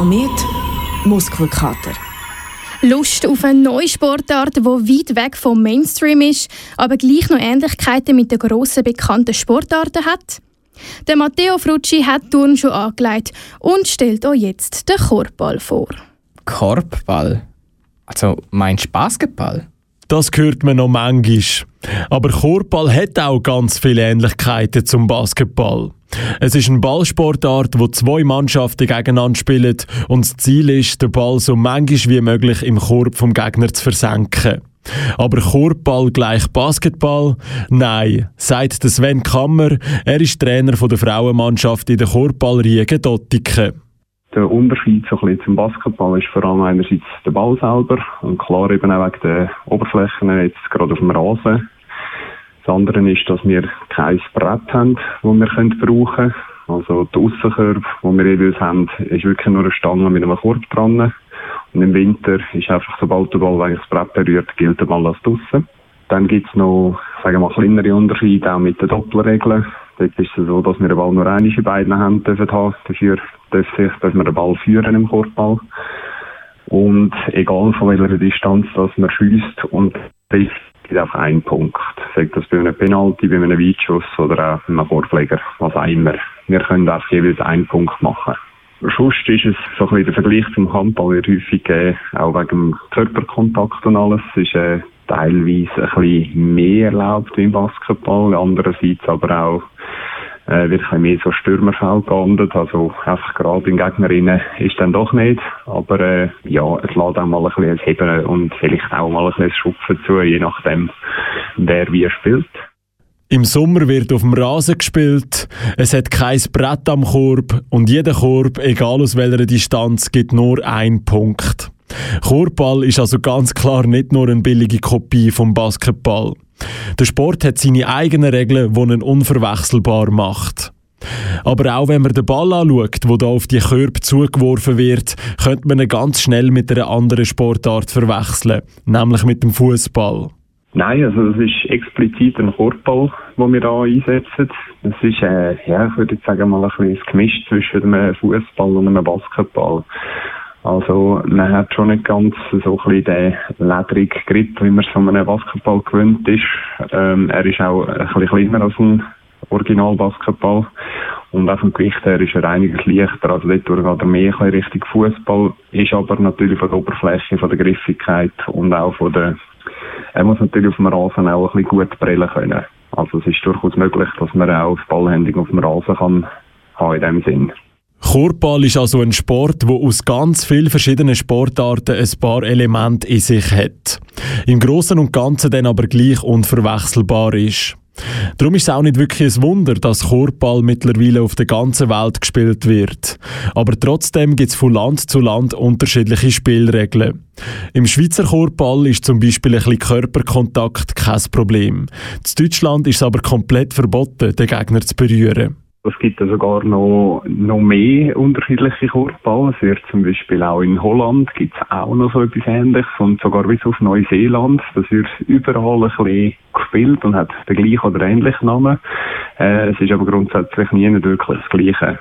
Komet Muskelkater. Lust auf eine neue Sportart, die weit weg vom Mainstream ist, aber gleich noch Ähnlichkeiten mit den grossen bekannten Sportarten hat? Der Matteo Frucci hat Turn schon angelegt und stellt euch jetzt den Korbball vor. Korbball? Also meinst du Basketball? Das hört man noch manchmal. Aber Korbball hat auch ganz viele Ähnlichkeiten zum Basketball. Es ist eine Ballsportart, wo zwei Mannschaften gegeneinander spielen und das Ziel ist, den Ball so manchmal wie möglich im Korb vom Gegner zu versenken. Aber Korbball gleich Basketball? Nein, sagt Sven Kammer. Er ist Trainer der Frauenmannschaft in der Korbballriege Dottiken. Der Unterschied so ein zum Basketball ist vor allem einerseits der Ball selber und klar eben auch wegen der Oberflächen, jetzt gerade auf dem Rasen. Das andere ist, dass wir kein Brett haben, das wir können brauchen können. Also die Aussenkörbe, die wir jeweils haben, ist wirklich nur eine Stange mit einem Korb dran. Und im Winter ist einfach, sobald der Ball das Brett berührt, gilt der Ball als draussen. Dann gibt es noch, sagen wir mal, kleinere Unterschiede auch mit den Doppelregeln. Dort ist es so, dass wir den Ball nur einmal in beiden Händen dürfen haben. Dafür dass wir den Ball führen im Korbball. Und egal von welcher Distanz dass man schießt und trifft, gibt auch einen Punkt. Sagt das bei einem Penalty, bei einem Weitschuss oder auch bei einem Vorpfleger, was auch immer. Wir können auch jeweils einen Punkt machen. Sonst ist es so ein bisschen der Vergleich zum Handball wird häufig gegeben, auch wegen dem Körperkontakt und alles. Es ist äh, teilweise ein bisschen mehr erlaubt wie im Basketball, andererseits aber auch äh, wird ein mehr so Stürmerfeld geahndet, also einfach gerade in Gegnerinnen ist dann doch nicht, aber äh, ja, es lädt auch mal ein bisschen Heben und vielleicht auch mal ein bisschen Schupfen zu, je nachdem, wer wie spielt. Im Sommer wird auf dem Rasen gespielt, es hat kein Brett am Korb und jeder Korb, egal aus welcher Distanz, gibt nur einen Punkt. Korbball ist also ganz klar nicht nur eine billige Kopie vom Basketball. Der Sport hat seine eigenen Regeln, die ihn unverwechselbar macht. Aber auch wenn man den Ball anschaut, der da auf die Körbe zugeworfen wird, könnte man ihn ganz schnell mit einer anderen Sportart verwechseln, nämlich mit dem Fußball. Nein, also das ist explizit ein Korbball, den wir hier einsetzen. Es ist, äh, ja, ich würde sagen, mal ein ein Gemisch zwischen einem Fußball und einem Basketball. Also man hat schon nicht ganz so ein bisschen den ledrigen Grip, wie man es von einem Basketball gewöhnt ist. Ähm, er ist auch ein bisschen kleiner als ein Original-Basketball. Und auch vom Gewicht her ist er einiges leichter. Also dort geht er mehr ein Richtung Fußball. Ist aber natürlich von der Oberfläche, von der Griffigkeit und auch von der, er muss natürlich auf dem Rasen auch ein bisschen gut brillen können. Also es ist durchaus möglich, dass man auch das Ballhandling auf dem Rasen kann haben in dem Sinn. Korbball ist also ein Sport, wo aus ganz vielen verschiedenen Sportarten ein paar Elemente in sich hat. Im Großen und Ganzen dann aber gleich unverwechselbar ist. Darum ist es auch nicht wirklich ein Wunder, dass Korbball mittlerweile auf der ganzen Welt gespielt wird. Aber trotzdem gibt es von Land zu Land unterschiedliche Spielregeln. Im Schweizer Korbball ist zum Beispiel ein bisschen Körperkontakt kein Problem. In Deutschland ist es aber komplett verboten, den Gegner zu berühren. Es gibt ja sogar noch, noch mehr unterschiedliche Korbball. Es wird zum Beispiel auch in Holland gibt es auch noch so etwas Ähnliches und sogar bis auf Neuseeland. Das wird überall ein bisschen gespielt und hat den gleichen oder ähnlichen Namen. Äh, es ist aber grundsätzlich nie wirklich das Gleiche.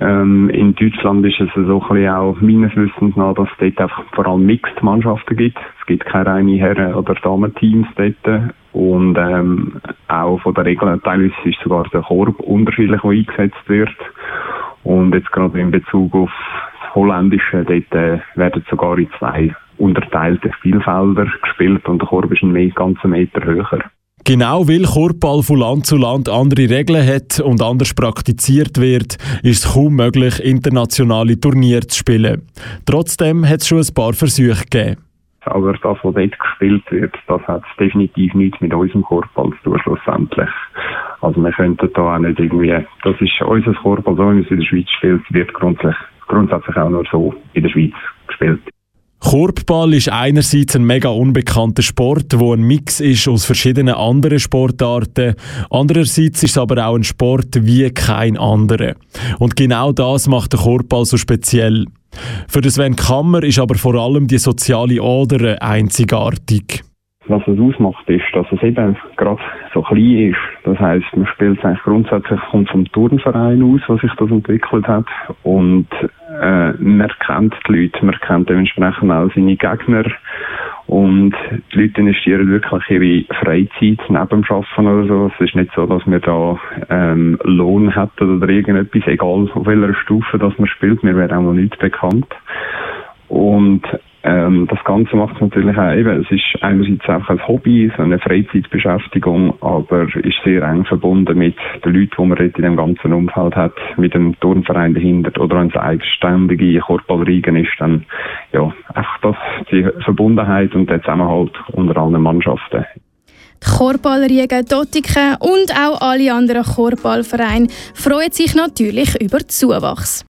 Ähm, in Deutschland ist es so ein bisschen auch meines Wissens nach, dass es dort einfach vor allem Mixed-Mannschaften gibt. Es gibt keine reine Herren- oder Damen-Teams dort. Und ähm, auch von der Regel teilweise ist sogar der Korb unterschiedlich, der eingesetzt wird. Und jetzt gerade in Bezug auf das Holländische, dort äh, werden sogar in zwei unterteilte Spielfelder gespielt und der Korb ist einen ganzen Meter höher. Genau weil Korbball von Land zu Land andere Regeln hat und anders praktiziert wird, ist es kaum möglich, internationale Turniere zu spielen. Trotzdem hat es schon ein paar Versuche gegeben. Aber das, was dort gespielt wird, das hat definitiv nichts mit unserem Korbball zu tun, schlussendlich. Also wir könnten da auch nicht irgendwie, das ist unser Korbball, so wie es in der Schweiz spielt, wird grundsätzlich, grundsätzlich auch nur so in der Schweiz gespielt. Korbball ist einerseits ein mega unbekannter Sport, wo ein Mix ist aus verschiedenen anderen Sportarten. Andererseits ist es aber auch ein Sport wie kein anderer. Und genau das macht den Korbball so speziell. Für Sven Kammer ist aber vor allem die soziale Ader einzigartig. Was es ausmacht, ist, dass es eben gerade so klein ist. Das heisst, man spielt es eigentlich grundsätzlich kommt vom Turnverein aus, was sich das entwickelt hat. Und äh, man kennt die Leute, man kennt dementsprechend auch seine Gegner und die Leute investieren wirklich ihre Freizeit neben dem Arbeiten oder so. Es ist nicht so, dass wir da ähm, Lohn hätten oder irgendetwas, egal auf welcher Stufe das man spielt, mir wäre auch noch nicht bekannt. Und ähm, das Ganze macht es natürlich auch eben, es ist einerseits einfach ein Hobby, so eine Freizeitbeschäftigung, aber ist sehr eng verbunden mit den Leuten, die man in dem ganzen Umfeld hat, mit dem Turnverein dahinter oder wenn es eigenständige Korporatriegen ist, dann ja, einfach das, die Verbundenheit und der Zusammenhalt unter allen Mannschaften. Die Chorballriegen Dottiken und auch alle anderen Chorballvereine freuen sich natürlich über Zuwachs.